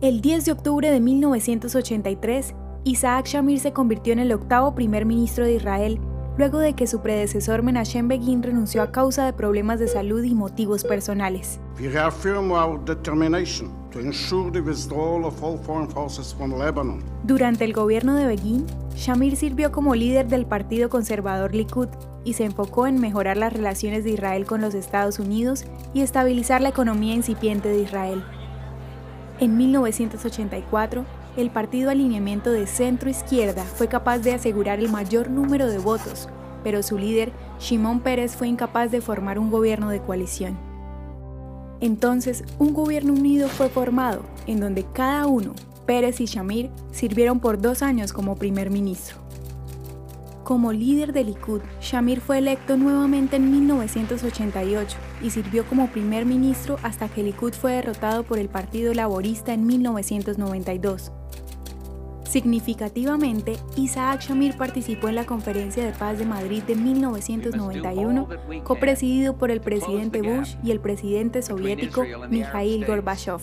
El 10 de octubre de 1983, Isaac Shamir se convirtió en el octavo primer ministro de Israel, luego de que su predecesor Menachem Begin renunció a causa de problemas de salud y motivos personales. Durante el gobierno de Begin, Shamir sirvió como líder del partido conservador Likud y se enfocó en mejorar las relaciones de Israel con los Estados Unidos y estabilizar la economía incipiente de Israel. En 1984, el partido alineamiento de centro-izquierda fue capaz de asegurar el mayor número de votos, pero su líder, Shimon Pérez, fue incapaz de formar un gobierno de coalición. Entonces, un gobierno unido fue formado, en donde cada uno, Pérez y Shamir, sirvieron por dos años como primer ministro. Como líder del Likud, Shamir fue electo nuevamente en 1988 y sirvió como primer ministro hasta que Likud fue derrotado por el Partido Laborista en 1992. Significativamente, Isaac Shamir participó en la Conferencia de Paz de Madrid de 1991, copresidido por el presidente Bush y el presidente soviético Mikhail Gorbachev.